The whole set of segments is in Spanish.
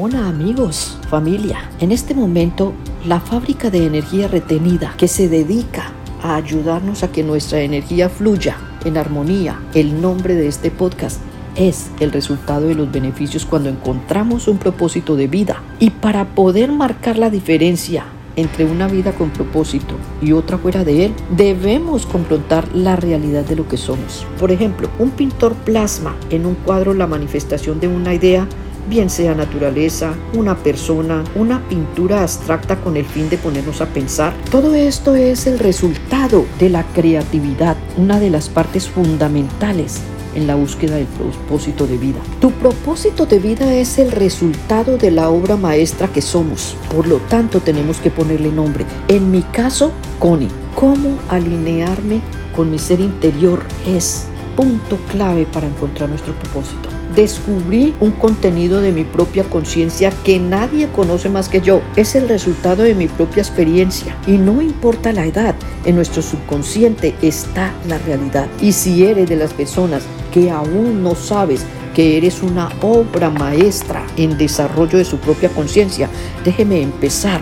Hola amigos, familia. En este momento, la fábrica de energía retenida que se dedica a ayudarnos a que nuestra energía fluya en armonía, el nombre de este podcast es el resultado de los beneficios cuando encontramos un propósito de vida. Y para poder marcar la diferencia entre una vida con propósito y otra fuera de él, debemos confrontar la realidad de lo que somos. Por ejemplo, un pintor plasma en un cuadro la manifestación de una idea bien sea naturaleza, una persona, una pintura abstracta con el fin de ponernos a pensar. Todo esto es el resultado de la creatividad, una de las partes fundamentales en la búsqueda del propósito de vida. Tu propósito de vida es el resultado de la obra maestra que somos. Por lo tanto, tenemos que ponerle nombre. En mi caso, Connie. ¿Cómo alinearme con mi ser interior? Es punto clave para encontrar nuestro propósito descubrí un contenido de mi propia conciencia que nadie conoce más que yo. Es el resultado de mi propia experiencia y no importa la edad, en nuestro subconsciente está la realidad. Y si eres de las personas que aún no sabes que eres una obra maestra en desarrollo de su propia conciencia, déjeme empezar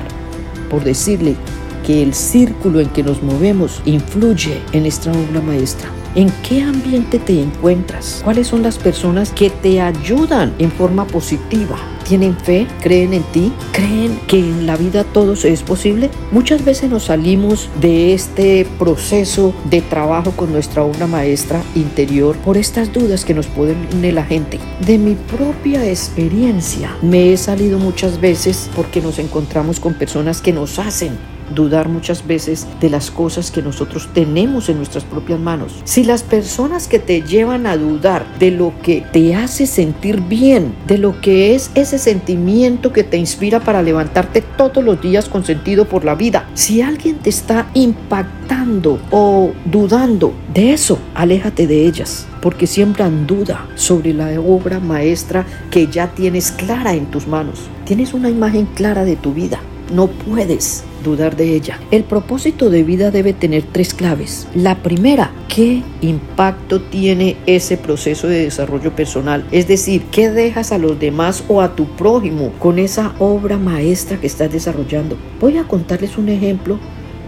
por decirle que el círculo en que nos movemos influye en nuestra obra maestra. ¿En qué ambiente te encuentras? ¿Cuáles son las personas que te ayudan en forma positiva? ¿Tienen fe? ¿Creen en ti? ¿Creen que en la vida todo es posible? Muchas veces nos salimos de este proceso de trabajo con nuestra obra maestra interior por estas dudas que nos ponen la gente. De mi propia experiencia me he salido muchas veces porque nos encontramos con personas que nos hacen dudar muchas veces de las cosas que nosotros tenemos en nuestras propias manos. Si las personas que te llevan a dudar de lo que te hace sentir bien, de lo que es ese sentimiento que te inspira para levantarte todos los días con sentido por la vida, si alguien te está impactando o dudando de eso, aléjate de ellas porque siembran duda sobre la obra maestra que ya tienes clara en tus manos. Tienes una imagen clara de tu vida. No puedes dudar de ella. El propósito de vida debe tener tres claves. La primera, ¿qué impacto tiene ese proceso de desarrollo personal? Es decir, ¿qué dejas a los demás o a tu prójimo con esa obra maestra que estás desarrollando? Voy a contarles un ejemplo.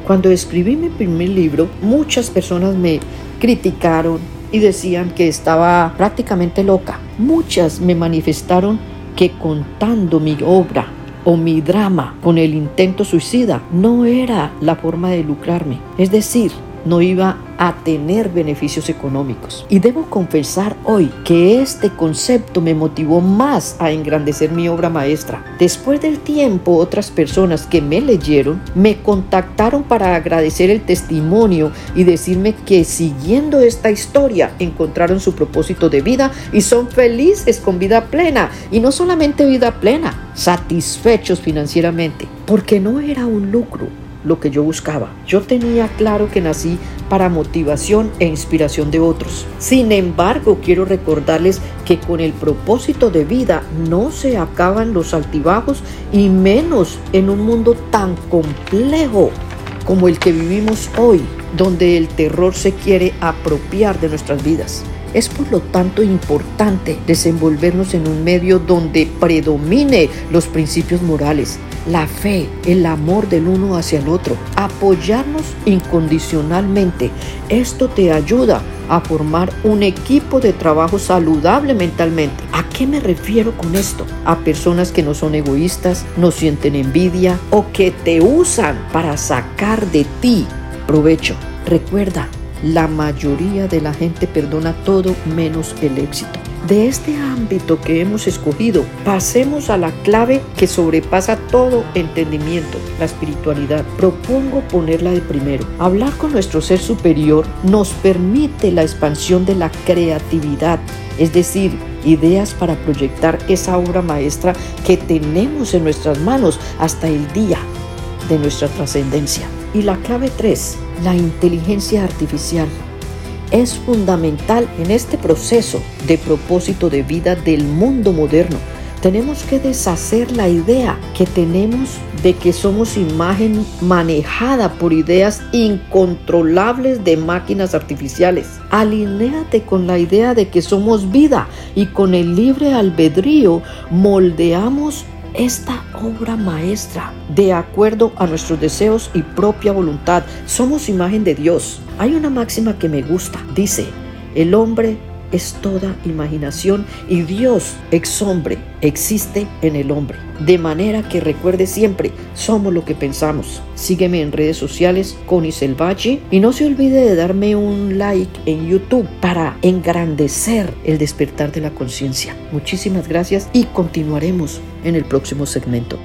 Cuando escribí mi primer libro, muchas personas me criticaron y decían que estaba prácticamente loca. Muchas me manifestaron que contando mi obra o mi drama con el intento suicida no era la forma de lucrarme. Es decir, no iba a tener beneficios económicos. Y debo confesar hoy que este concepto me motivó más a engrandecer mi obra maestra. Después del tiempo, otras personas que me leyeron me contactaron para agradecer el testimonio y decirme que siguiendo esta historia encontraron su propósito de vida y son felices con vida plena. Y no solamente vida plena, satisfechos financieramente, porque no era un lucro lo que yo buscaba. Yo tenía claro que nací para motivación e inspiración de otros. Sin embargo, quiero recordarles que con el propósito de vida no se acaban los altibajos y menos en un mundo tan complejo como el que vivimos hoy, donde el terror se quiere apropiar de nuestras vidas. Es por lo tanto importante desenvolvernos en un medio donde predomine los principios morales, la fe, el amor del uno hacia el otro, apoyarnos incondicionalmente. Esto te ayuda a formar un equipo de trabajo saludable mentalmente. ¿A qué me refiero con esto? A personas que no son egoístas, no sienten envidia o que te usan para sacar de ti provecho. Recuerda, la mayoría de la gente perdona todo menos el éxito. De este ámbito que hemos escogido, pasemos a la clave que sobrepasa todo entendimiento, la espiritualidad. Propongo ponerla de primero. Hablar con nuestro ser superior nos permite la expansión de la creatividad, es decir, ideas para proyectar esa obra maestra que tenemos en nuestras manos hasta el día de nuestra trascendencia. Y la clave 3, la inteligencia artificial. Es fundamental en este proceso de propósito de vida del mundo moderno. Tenemos que deshacer la idea que tenemos de que somos imagen manejada por ideas incontrolables de máquinas artificiales. Alinéate con la idea de que somos vida y con el libre albedrío moldeamos esta obra maestra de acuerdo a nuestros deseos y propia voluntad. Somos imagen de Dios. Hay una máxima que me gusta. Dice, el hombre es toda imaginación y Dios, ex hombre, existe en el hombre. De manera que recuerde siempre, somos lo que pensamos. Sígueme en redes sociales, Connie Selvachi, y no se olvide de darme un like en YouTube para engrandecer el despertar de la conciencia. Muchísimas gracias y continuaremos en el próximo segmento.